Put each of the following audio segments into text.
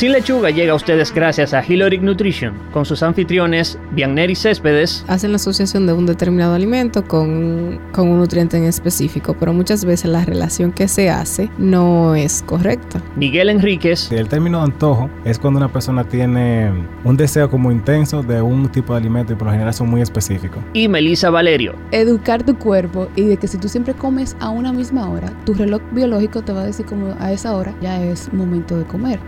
Sin Lechuga llega a ustedes gracias a Hiloric Nutrition, con sus anfitriones Bianner y Céspedes. Hacen la asociación de un determinado alimento con, con un nutriente en específico, pero muchas veces la relación que se hace no es correcta. Miguel Enríquez. El término de antojo es cuando una persona tiene un deseo como intenso de un tipo de alimento y por lo general son muy específicos. Y Melissa Valerio. Educar tu cuerpo y de que si tú siempre comes a una misma hora, tu reloj biológico te va a decir como a esa hora ya es momento de comer.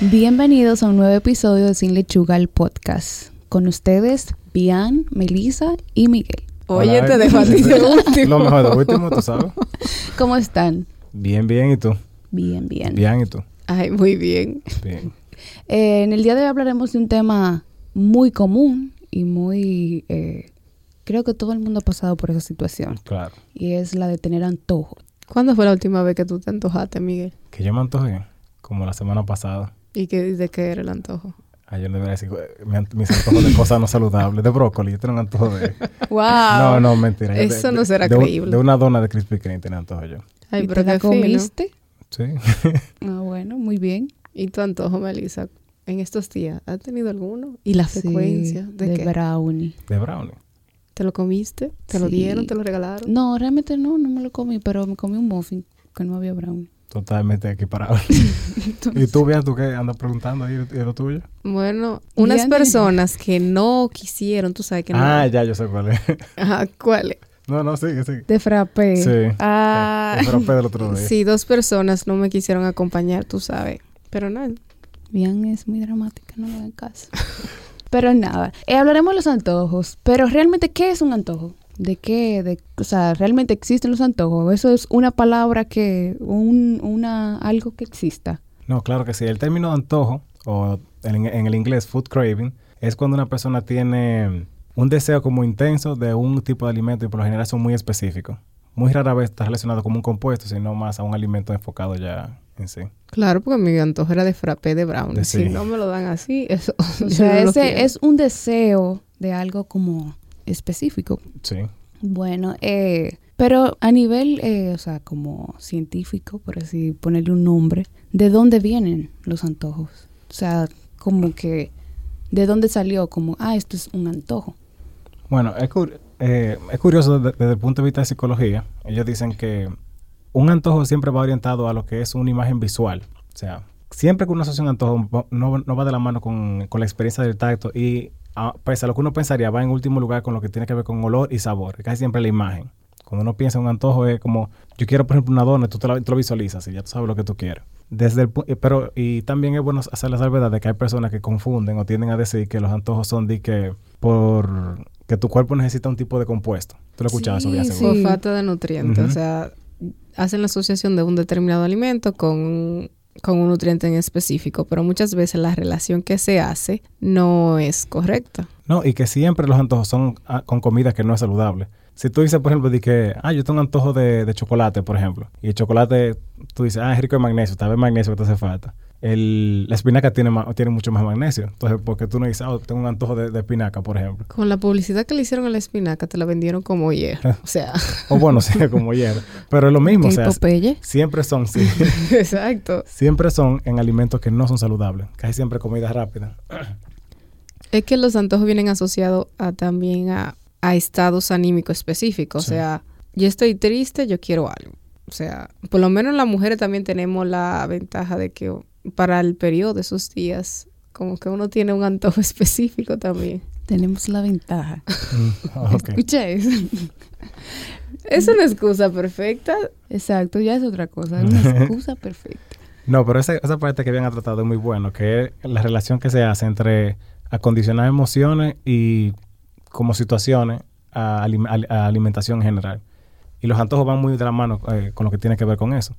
Bienvenidos a un nuevo episodio de Sin Lechuga, el podcast. Con ustedes, Bian, Melissa y Miguel. Oye, Hola, te dejo a ti de último. Lo mejor de último, tú sabes. ¿Cómo están? Bien, bien, ¿y tú? Bien, bien. Bien, ¿y tú? Ay, muy bien. Bien. Eh, en el día de hoy hablaremos de un tema muy común y muy... eh, creo que todo el mundo ha pasado por esa situación. Claro. Y es la de tener antojo. ¿Cuándo fue la última vez que tú te antojaste, Miguel? Que yo me antojé, como la semana pasada. ¿Y qué, de qué era el antojo? Ayer debería decir eh, mi ant- mis antojos de cosas no saludables, de brócoli. Yo tengo un antojo de. ¡Wow! No, no, mentira. Eso de- no será de un- creíble. De una dona de Krispy Kreme tenía antojo yo. Ay, ¿Y pero te la fino. comiste? Sí. Ah, bueno, muy bien. ¿Y tu antojo, Melissa, en estos días? ¿Has tenido alguno? ¿Y la Sí, frecuencia? ¿De, de qué? brownie. De brownie. ¿Te lo comiste? ¿Te lo dieron? ¿Te lo regalaron? No, realmente no, no me lo comí, pero me comí un muffin que no había brownie. Totalmente equiparado. ¿Y tú, bien, tú qué andas preguntando ahí de lo tuyo? Bueno, unas Diana. personas que no quisieron, tú sabes que no. Ah, ya, yo sé cuál es. Ajá, ¿cuál? no, no, sigue, sigue. De frappé. Sí. Ah, El frappé del otro día. sí, dos personas no me quisieron acompañar, tú sabes. Pero no, Bien, es muy dramática, no le hagan caso. pero nada, eh, hablaremos de los antojos. Pero realmente, ¿qué es un antojo? ¿De qué? De, o sea, ¿realmente existen los antojos? ¿Eso es una palabra que, un, una, algo que exista? No, claro que sí. El término de antojo, o en, en el inglés food craving, es cuando una persona tiene un deseo como intenso de un tipo de alimento y por lo general son muy específicos. Muy rara vez está relacionado como un compuesto, sino más a un alimento enfocado ya en sí. claro, porque mi antojo era de frappé de brownie. De Si sí. no me lo dan así, eso. O sea, no ese es un deseo de algo como específico. Sí. Bueno, eh, pero a nivel, eh, o sea, como científico, por así ponerle un nombre, ¿de dónde vienen los antojos? O sea, como que, ¿de dónde salió? Como, ah, esto es un antojo. Bueno, es, cur- eh, es curioso desde, desde el punto de vista de psicología. Ellos dicen que un antojo siempre va orientado a lo que es una imagen visual. O sea, siempre que uno asocia un antojo no va de la mano con, con la experiencia del tacto y a, pese a lo que uno pensaría, va en último lugar con lo que tiene que ver con olor y sabor. Casi siempre la imagen. Cuando uno piensa en un antojo es como, yo quiero por ejemplo una dona, tú te, la- lo visualizas y ya tú sabes lo que tú quieres. Desde el, eh, pero y también es bueno hacer la salvedad de que hay personas que confunden o tienden a decir que los antojos son de que por que tu cuerpo necesita un tipo de compuesto. Tú lo eso Sí, ya sí. seguro. Por falta de nutrientes. O sea, hacen la asociación de un determinado alimento con, con un nutriente en específico, pero muchas veces la relación que se hace no es correcta. No, y que siempre los antojos son ah, con comida que no es saludable. Si tú dices, por ejemplo, de que, ah, yo tengo un antojo de, de chocolate, por ejemplo, y el chocolate, tú dices, ah, es rico en magnesio, tal vez magnesio que te hace falta. El, la espinaca tiene, ma- tiene mucho más magnesio. Entonces, porque tú no dices, ah, tengo un antojo de, de espinaca, por ejemplo. Con la publicidad que le hicieron a la espinaca, te la vendieron como hierro. O sea, O bueno, sí, como hierro. Pero es lo mismo, o ¿Qué sea, Popeye? siempre son, sí, exacto. siempre son en alimentos que no son saludables. Casi siempre comida rápida. Es que los antojos vienen asociados a, también a, a estados anímicos específicos. Sí. O sea, yo estoy triste, yo quiero algo. O sea, por lo menos las mujeres también tenemos la ventaja de que para el periodo de esos días, como que uno tiene un antojo específico también. Tenemos la ventaja. Mm, ok. Escucha eso. Es una excusa perfecta. Exacto, ya es otra cosa. Es una excusa perfecta. No, pero esa, esa parte que bien ha tratado es muy bueno, que es la relación que se hace entre acondicionar emociones y como situaciones a, alim- a- a alimentación en general. Y los antojos van muy de la mano eh, con lo que tiene que ver con eso.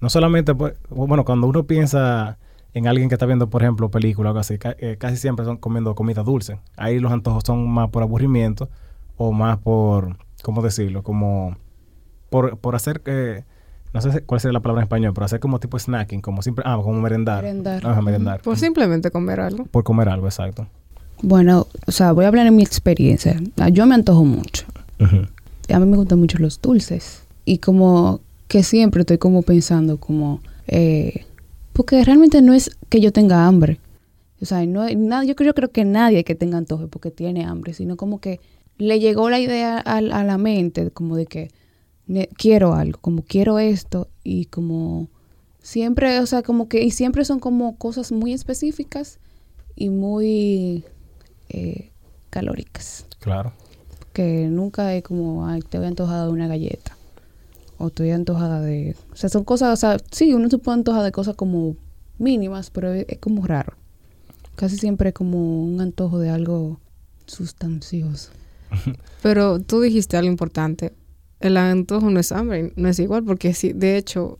No solamente, pues, bueno, cuando uno piensa en alguien que está viendo, por ejemplo, películas o algo así, ca- eh, casi siempre son comiendo comida dulce. Ahí los antojos son más por aburrimiento o más por, ¿cómo decirlo? Como por, por hacer que, no sé cuál sería la palabra en español, pero hacer como tipo snacking, como siempre, ah, como merendar. Merendar. Ajá, merendar. Por simplemente comer algo. Por comer algo, exacto. Bueno, o sea, voy a hablar en mi experiencia. Ah, Yo me antojo mucho. A mí me gustan mucho los dulces. Y como que siempre estoy como pensando como, eh, Porque realmente no es que yo tenga hambre. O sea, no, nada, yo, creo, yo creo que nadie que tenga antojo porque tiene hambre, sino como que le llegó la idea a, a la mente como de que ne- quiero algo, como quiero esto y como siempre, o sea, como que, y siempre son como cosas muy específicas y muy eh, calóricas. Claro. Que nunca es como, ay, te voy antojada de una galleta. O estoy antojada de... O sea, son cosas, o sea, sí, uno se puede antojar de cosas como mínimas, pero es, como raro. Casi siempre es como un antojo de algo sustancioso. Pero tú dijiste algo importante. El antojo no es hambre, no es igual, porque si, de hecho,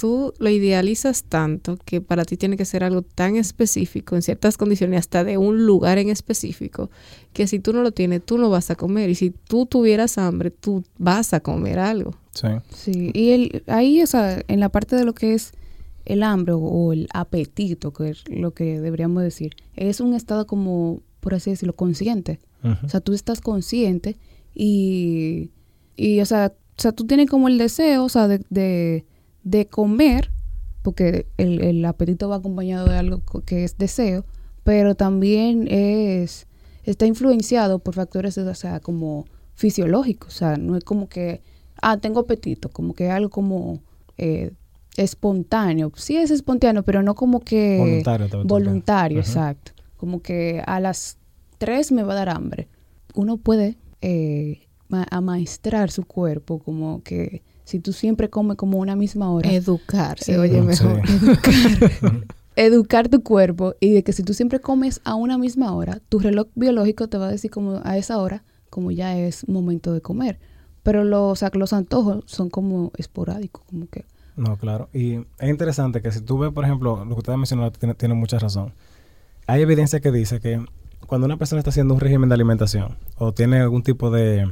tú lo idealizas tanto que para ti tiene que ser algo tan específico, en ciertas condiciones, hasta de un lugar en específico, que si tú no lo tienes, tú no vas a comer. Y si tú tuvieras hambre, tú vas a comer algo. Sí. Sí, y el, ahí, o sea, en la parte de lo que es el hambre o, el apetito, que es lo que deberíamos decir, es un estado como, por así decirlo, consciente. O sea, tú estás consciente y, y o, sea, o sea, tú tienes como el deseo, o sea, de, de, de comer, porque el, el apetito va acompañado de algo que es deseo, pero también es, está influenciado por factores, o sea, como fisiológicos, o sea, no es como que, ah, tengo apetito, como que algo como eh, espontáneo. Sí es espontáneo, pero no como que... Voluntario. Voluntario, exacto. Como que a las 3 me va a dar hambre. Uno puede eh, ma- amaestrar su cuerpo, como que si tú siempre comes como una misma hora, Educar, se oye mejor. sí. educar tu cuerpo y de que si tú siempre comes a una misma hora, tu reloj biológico te va a decir como a esa hora, como ya es momento de comer. Pero los, o sea, los antojos son como esporádicos, como que... No, claro. Y es interesante que si tú ves, por ejemplo, lo que usted ha mencionado tiene, tiene mucha razón. Hay evidencia que dice que cuando una persona está haciendo un régimen de alimentación o tiene algún tipo de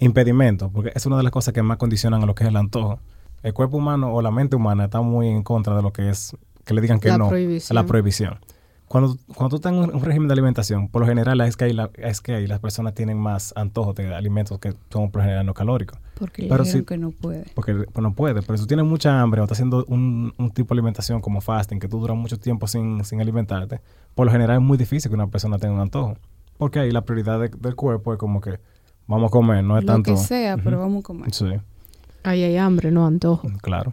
impedimento, porque es una de las cosas que más condicionan a lo que es el antojo, el cuerpo humano o la mente humana está muy en contra de lo que es que le digan que La no, prohibición. a la prohibición. Cuando, cuando tú estás en un, régimen de alimentación, por lo general es que, ahí la- es que ahí las personas tienen más antojos de alimentos que son por lo general no calóricos. Porque Pero sí- que no puede. Porque pues, no puede, pero si tú tienes mucha hambre o estás haciendo un, un tipo de alimentación como fasting, que tú duras mucho tiempo sin, sin alimentarte, por lo general es muy difícil que una persona tenga un antojo. Porque ahí la prioridad de- del cuerpo es como que vamos a comer, no es Lo tanto... que sea, pero vamos a comer. Sí, Ahí hay hambre, no antojo. claro.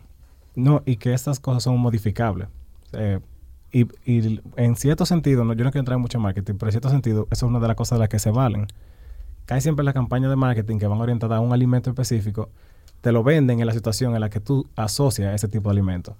No, y que estas cosas son modificables. Eh, y, y en cierto sentido, no, yo no quiero entrar en mucho marketing, pero en cierto sentido, eso es una de las cosas de las que se valen. Casi siempre las campañas de marketing que van orientadas a un alimento específico, te lo venden en la situación en la que tú asocias ese tipo de alimento.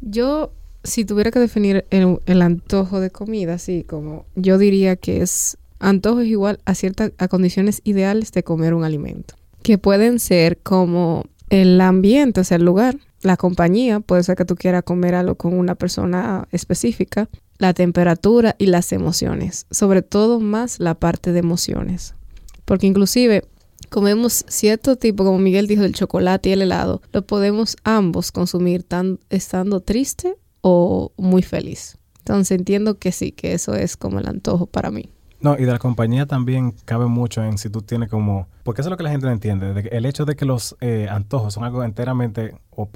Yo, si tuviera que definir el, el antojo de comida, así como yo diría que es antojo es igual a ciertas a condiciones ideales de comer un alimento, que pueden ser como el ambiente, o sea, el lugar, la compañía, puede ser que tú quieras comer algo con una persona específica, la temperatura y las emociones, sobre todo más la parte de emociones, porque inclusive comemos cierto tipo, como Miguel dijo, del chocolate y el helado, lo podemos ambos consumir tan, estando triste o muy feliz. Entonces entiendo que sí, que eso es como el antojo para mí. No, y de la compañía también cabe mucho en si tú tienes como... Porque eso es lo que la gente no entiende. de que el hecho de que los eh, antojos son algo enteramente o,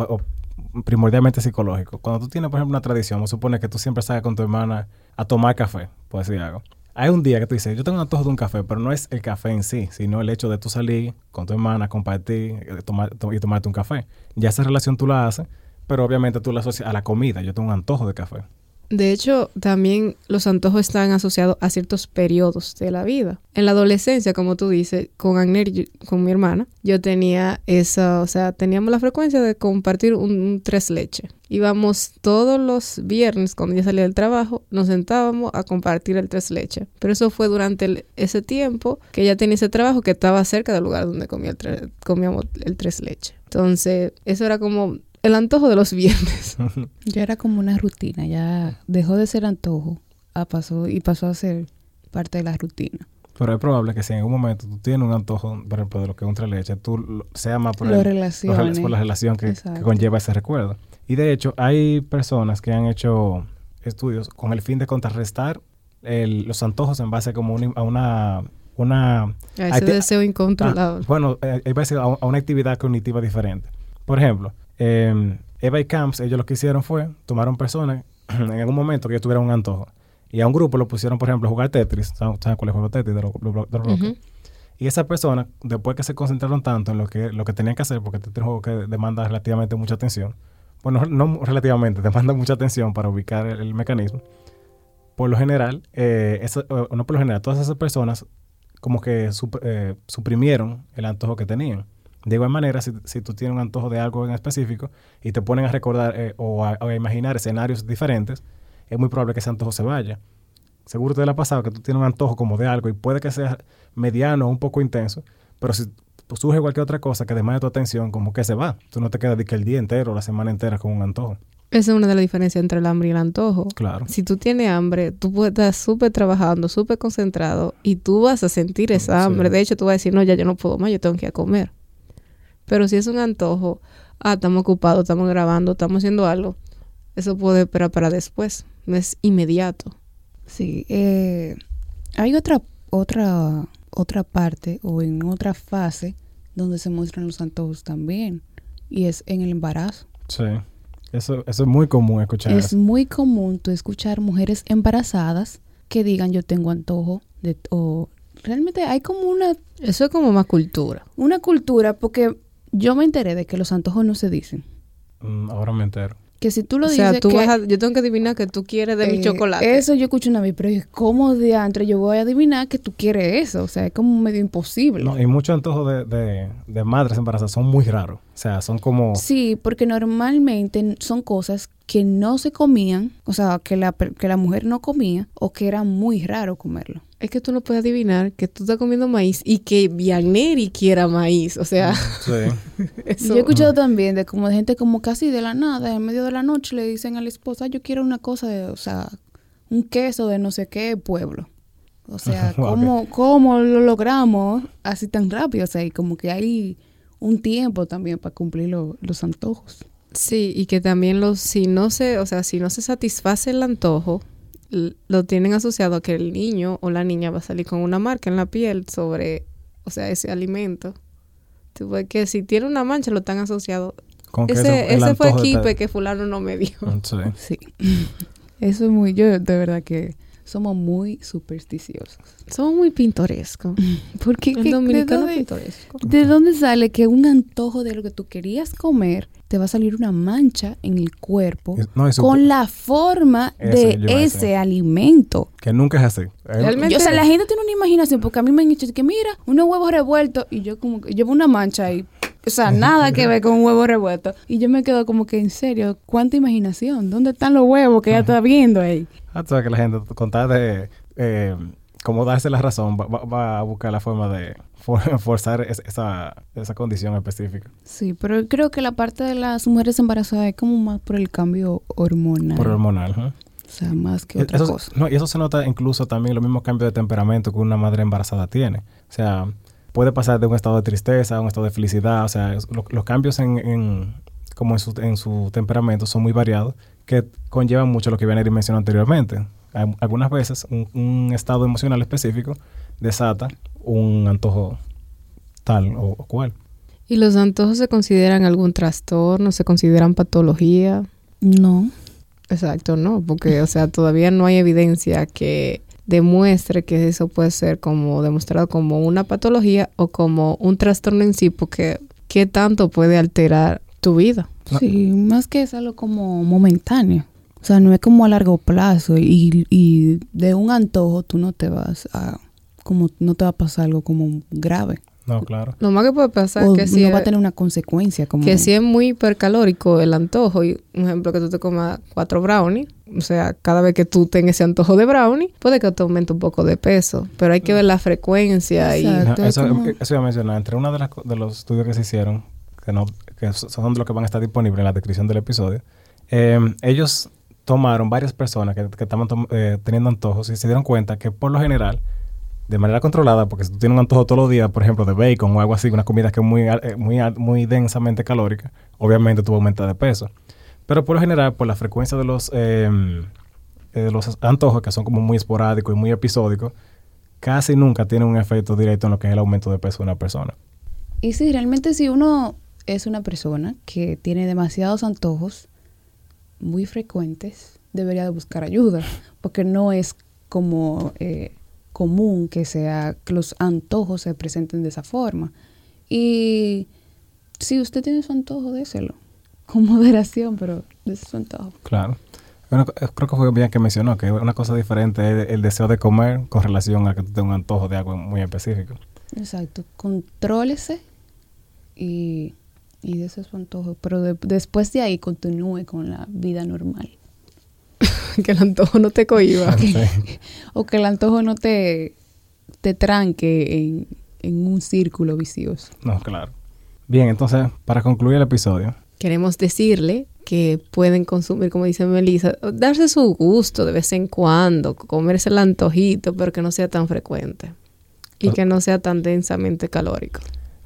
primordialmente psicológico. Cuando tú tienes, por ejemplo, una tradición, vamos a suponer que tú siempre salgas con tu hermana a tomar café, por decir algo. Hay un día que tú dices, yo tengo un antojo de un café, pero no es el café en sí, sino el hecho de tú salir con tu hermana, compartir eh, tomar, to- y tomarte un café. Ya esa relación tú la haces, pero obviamente tú la asocias a la comida. Yo tengo un antojo de café. De hecho, también los antojos están asociados a ciertos periodos de la vida. En la adolescencia, como tú dices, con Agner, yo- con mi hermana, yo tenía esa, o sea, teníamos la frecuencia de compartir un, tres leche. Íbamos todos los viernes, cuando ya salía del trabajo, nos sentábamos a compartir el tres leche. Pero eso fue durante ese tiempo que ella tenía ese trabajo que estaba cerca del lugar donde comía comíamos el tres leche. Entonces, eso era como el antojo de los viernes. Ya era como una rutina, ya dejó de ser antojo a pasó, y pasó a ser parte de la rutina. Pero es probable que si en algún momento tú tienes un antojo, por ejemplo, de lo que es un tres leche, tú lo- sea más por, Lo el- relaciones. por la relación que, conlleva ese recuerdo. Y de hecho, hay personas que han hecho estudios con el fin de contrarrestar el- los antojos en base como a una... una A ese deseo incontrolable. Ah, bueno, eh, a, a una actividad cognitiva diferente. Por ejemplo, eh, Eva y Camps, ellos lo que hicieron fue, tomaron personas en algún momento que ellos tuvieran un antojo. Y a un grupo lo pusieron, por ejemplo, a jugar Tetris. ¿Saben cuál es el juego Tetris de los? Ujú. Y esas personas, después que se concentraron tanto en lo que, lo que tenían que hacer, porque este es un juego que demanda relativamente mucha atención, bueno, no relativamente, demanda mucha atención para ubicar el, el mecanismo. Por lo general, eh, no por lo general, todas esas personas como que sup- eh, suprimieron el antojo que tenían. De igual manera, si, si tú tienes un antojo de algo en específico y te ponen a recordar eh, o, a, imaginar escenarios diferentes, es muy probable que ese antojo se vaya. Seguro te lo ha pasado que tú tienes un antojo como de algo y puede que sea mediano o un poco intenso, pero si pues, surge cualquier otra cosa que demande tu atención, como que se va. Tú no te quedas de que el día entero o la semana entera con un antojo. Esa es una de las diferencias entre el hambre y el antojo. Claro. Si tú tienes hambre, tú puedes estar súper trabajando, súper concentrado y tú vas a sentir esa Sí. hambre. De hecho, tú vas a decir, no, ya yo no puedo más, yo tengo que ir a comer. Pero si es un antojo, ah, estamos ocupados, estamos grabando, estamos haciendo algo, eso puede esperar para después, no es inmediato. Sí, eh, hay otra, otra, otra parte o en otra fase donde se muestran los antojos también y es en el embarazo. Sí. Eso, eso es muy común escuchar Es eso. muy común tú escuchar mujeres embarazadas que digan yo tengo antojo de o realmente hay como una Eso es como más cultura. una cultura porque yo me enteré de que los antojos no se dicen. Mm, ahora me entero. Que si tú lo o sea, dices tú que, vas a- yo tengo que adivinar que tú quieres de mi eh, chocolate. Eso yo escucho una vez, pero es como de antes yo voy a adivinar que tú quieres eso, o sea, es como medio imposible. No, y muchos antojos de, de, de madres embarazadas son muy raros. O sea, son como... Sí, porque normalmente son cosas que no se comían, o sea, que la, que la mujer no comía o que era muy raro comerlo. Es que tú no puedes adivinar que tú estás comiendo maíz y que Vianeri quiera maíz. O sea, Sí. eso... Yo he escuchado también de como de gente como casi de la nada, en medio de la noche le dicen a la esposa, yo quiero una cosa de, o sea, un queso de no sé qué pueblo. O sea. ¿cómo, ¿cómo lo logramos así tan rápido? O sea, y como que hay un tiempo también para cumplir lo- los antojos. Sí, y que también los, si no se, o sea, si no se satisface el antojo, lo tienen asociado a que el niño o la niña va a salir con una marca en la piel sobre, o sea, ese alimento. Tú ves que si tiene una mancha lo están asociado. Con que Ese, ese fue de- equipe que fulano no me dio. Sí. Sí. Eso es muy, yo de verdad que somos muy supersticiosos. Somos muy pintorescos. Porque El ¿qué- dominicano de, dónde, pintoresco. ¿De dónde sale que un antojo de lo que tú querías comer te va a salir una mancha en el cuerpo no, con la forma Eso de ese alimento? Que nunca es así. Realmente- Yo, o sea, la gente tiene una imaginación porque a mí me han dicho que mira, unos huevos revueltos y yo como que llevo una mancha ahí. O sea, nada que ver con un huevo revuelto. Y yo me quedo como que, en serio, ¿cuánta imaginación? ¿Dónde están los huevos que ella está viendo ahí? Ah, tú sabes que la gente, con tal de eh, como darse la razón, va, va- va a buscar la forma de for- forzar es- esa, esa condición específica. Sí, pero creo que la parte de las mujeres embarazadas es como más por el cambio hormonal. Por hormonal. ¿eh? O sea, más que otra Eso- cosa. no, y eso se nota incluso también los mismos cambios de temperamento que una madre embarazada tiene. O sea, puede pasar de un estado de tristeza a un estado de felicidad. O sea, lo- los cambios en, en- como en su, en su temperamento son muy variados que conllevan mucho lo que Vianeri mencionó anteriormente. Al- Algunas veces un, un estado emocional específico desata un antojo tal o, o cual. ¿Y los antojos se consideran algún trastorno? ¿Se consideran patología? No. Exacto, no, porque, o sea, todavía no hay evidencia que demuestre que eso puede ser como demostrado como una patología o como un trastorno en sí, porque ¿qué tanto puede alterar tu vida? No. Sí, más que es algo como momentáneo. O sea, no es como a largo plazo y, y de un antojo tú no te vas a, como no te va a pasar algo como grave. No, claro. Lo más que puede pasar O es que si, no va a tener una consecuencia como... que si es muy hipercalórico el antojo, y un ejemplo que tú te comas cuatro brownies, o sea, cada vez que tú tengas ese antojo de brownie, puede que te aumente un poco de peso, pero hay que ver la frecuencia y... Exacto. Ajá, Eso, como- eso iba a mencionar. Entre uno de, las de los estudios que se hicieron, que, no, que so- son de los que van a estar disponibles en la descripción del episodio, eh, ellos tomaron varias personas que, estaban eh, teniendo antojos y se dieron cuenta que por lo general, de manera controlada, porque si tú tienes un antojo todos los días, por ejemplo, de bacon o algo así, una comida que es muy, eh, muy, muy densamente calórica, obviamente tú vas a aumentar de peso. Pero por lo general, por la frecuencia de los, eh, eh, de los antojos, que son como muy esporádicos y muy episódicos, casi nunca tiene un efecto directo en lo que es el aumento de peso de una persona. Y sí, realmente si uno es una persona que tiene demasiados antojos muy frecuentes, debería de buscar ayuda, porque no es como eh, común que sea que los antojos se presenten de esa forma. Y si usted tiene su antojo, déselo con moderación, pero de su antojo. Claro. Bueno, creo que fue bien que mencionó que una cosa diferente es el deseo de comer con relación a que tú tengas un antojo de algo muy específico. Exacto. Contrólese y, y de su antojo. Pero de- después de ahí continúe con la vida normal. que el antojo no te cohiba. Sí. O que el antojo no te, te tranque en, en un círculo vicioso. No, claro. Bien, entonces, para concluir el episodio, Queremos decirle que pueden consumir, como dice Melissa, darse su gusto de vez en cuando, comerse el antojito, pero que no sea tan frecuente y que no sea tan densamente calórico.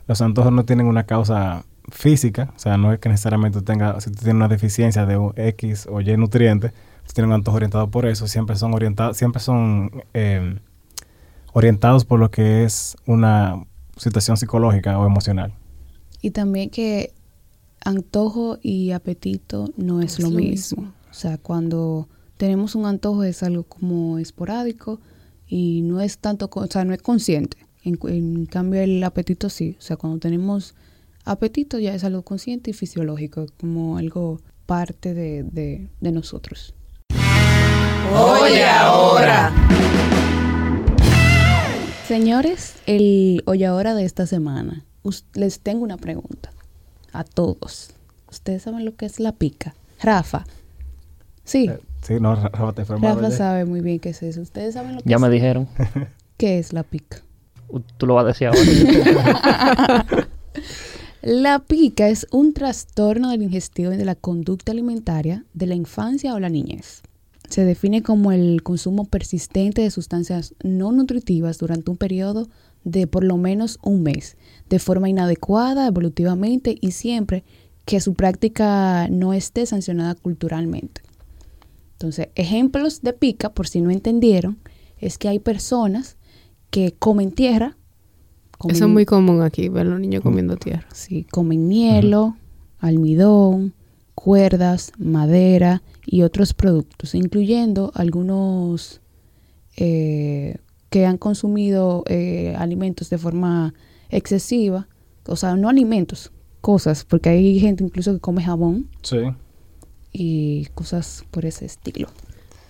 los antojos no tienen una causa física, o sea, no es que necesariamente tenga, si tú tienes una deficiencia de un X o Y nutriente, tú tienes un antojo orientado por eso, siempre son orientados, siempre son eh, orientados por lo que es una situación psicológica o emocional. Y también que antojo y apetito no es, Es lo, lo mismo. mismo. O sea, cuando tenemos un antojo es algo como esporádico y no es tanto, o sea, no es consciente. En cambio, el apetito sí. O sea, cuando tenemos apetito ya es algo consciente y fisiológico, como algo parte de, de, de nosotros. Oye, ahora. Señores, el hoy ahora de esta semana, les tengo una pregunta a todos. ¿Ustedes saben lo que es la pica? Rafa. Sí, Eh, sí, no, Ra- Rafa te enfermaba Rafa ya. sabe muy bien qué es eso. ¿Ustedes saben lo que Ya es? me dijeron. ¿Qué es la pica? Tú lo vas a decir ahora. La pica es un trastorno del ingestivo y de la conducta alimentaria de la infancia o la niñez. Se define como el consumo persistente de sustancias no nutritivas durante un periodo de por lo menos un mes, de forma inadecuada, evolutivamente y siempre que su práctica no esté sancionada culturalmente. Entonces, ejemplos de pica, por si no entendieron, es que hay personas que comen tierra. Comen- Eso es muy común aquí, ver a los niños comiendo tierra. Sí, comen hielo, almidón, cuerdas, madera y otros productos, incluyendo algunos eh, que han consumido eh, alimentos de forma excesiva, o sea, no alimentos, cosas, porque hay gente incluso que come jabón Sí. y cosas por ese estilo.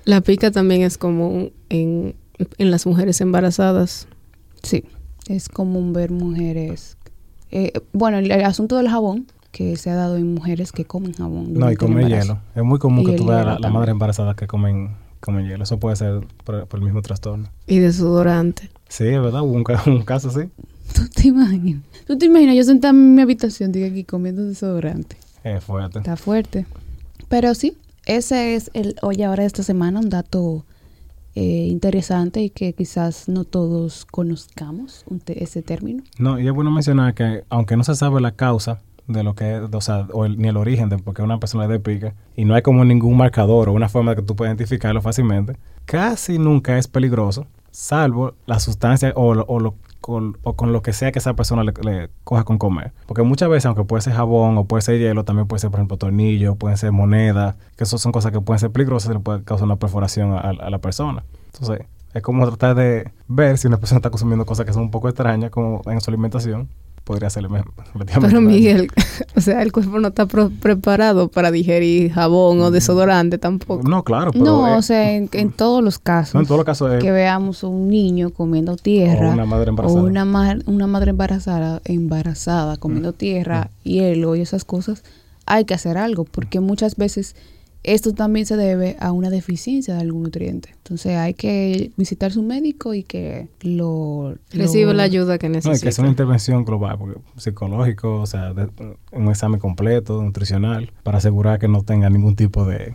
La pica también es común en, en las mujeres embarazadas. Sí, es común ver mujeres. eh, bueno, el, el asunto del jabón que se ha dado en mujeres que comen jabón. No, y embarazo. hielo. Es muy común Y que tú veas a hielo la, la también. madre embarazada que comen, comen hielo. Eso puede ser por, por el mismo trastorno. Y desodorante. Sí, es verdad, hubo un, ca- un caso así. ¿Tú te imaginas? ¿Tú te imaginas yo sentada en mi habitación, digo aquí comiendo desodorante? Es fuerte. Está fuerte. Pero sí, ese es el hoy ahora de esta semana, un dato eh, interesante y que quizás no todos conozcamos ese término. No, y es bueno mencionar que aunque no se sabe la causa de lo que es, o sea, o el- ni el origen de por qué una persona le dé pica, y no hay como ningún marcador o una forma de que tú puedas identificarlo fácilmente, casi nunca es peligroso, salvo la sustancia o, o, lo- con, o con lo que sea que esa persona le, coja con comer. Porque muchas veces, aunque puede ser jabón o puede ser hielo, también puede ser, por ejemplo, tornillo, pueden ser moneda, que eso son cosas que pueden ser peligrosas y le puede causar una perforación a, a la persona. Entonces, es como tratar de ver si una persona está consumiendo cosas que son un poco extrañas como en su alimentación, podría relativamente Pero. Miguel, o sea, el cuerpo no está preparado para digerir jabón o desodorante tampoco. No, claro, pero No, eh, o sea, en, en todos los casos. no, en todos los casos que veamos un niño comiendo tierra o una madre embarazada. o una, ma- una madre embarazada, embarazada comiendo Mm. tierra, hielo y esas cosas, hay que hacer algo, porque muchas veces esto también se debe a una deficiencia de algún nutriente. Entonces hay que visitar su médico y que lo... Recibe lo- la ayuda que No, necesita. que es una intervención global, porque psicológico, o sea, de- un examen completo, nutricional, para asegurar que no tenga ningún tipo de,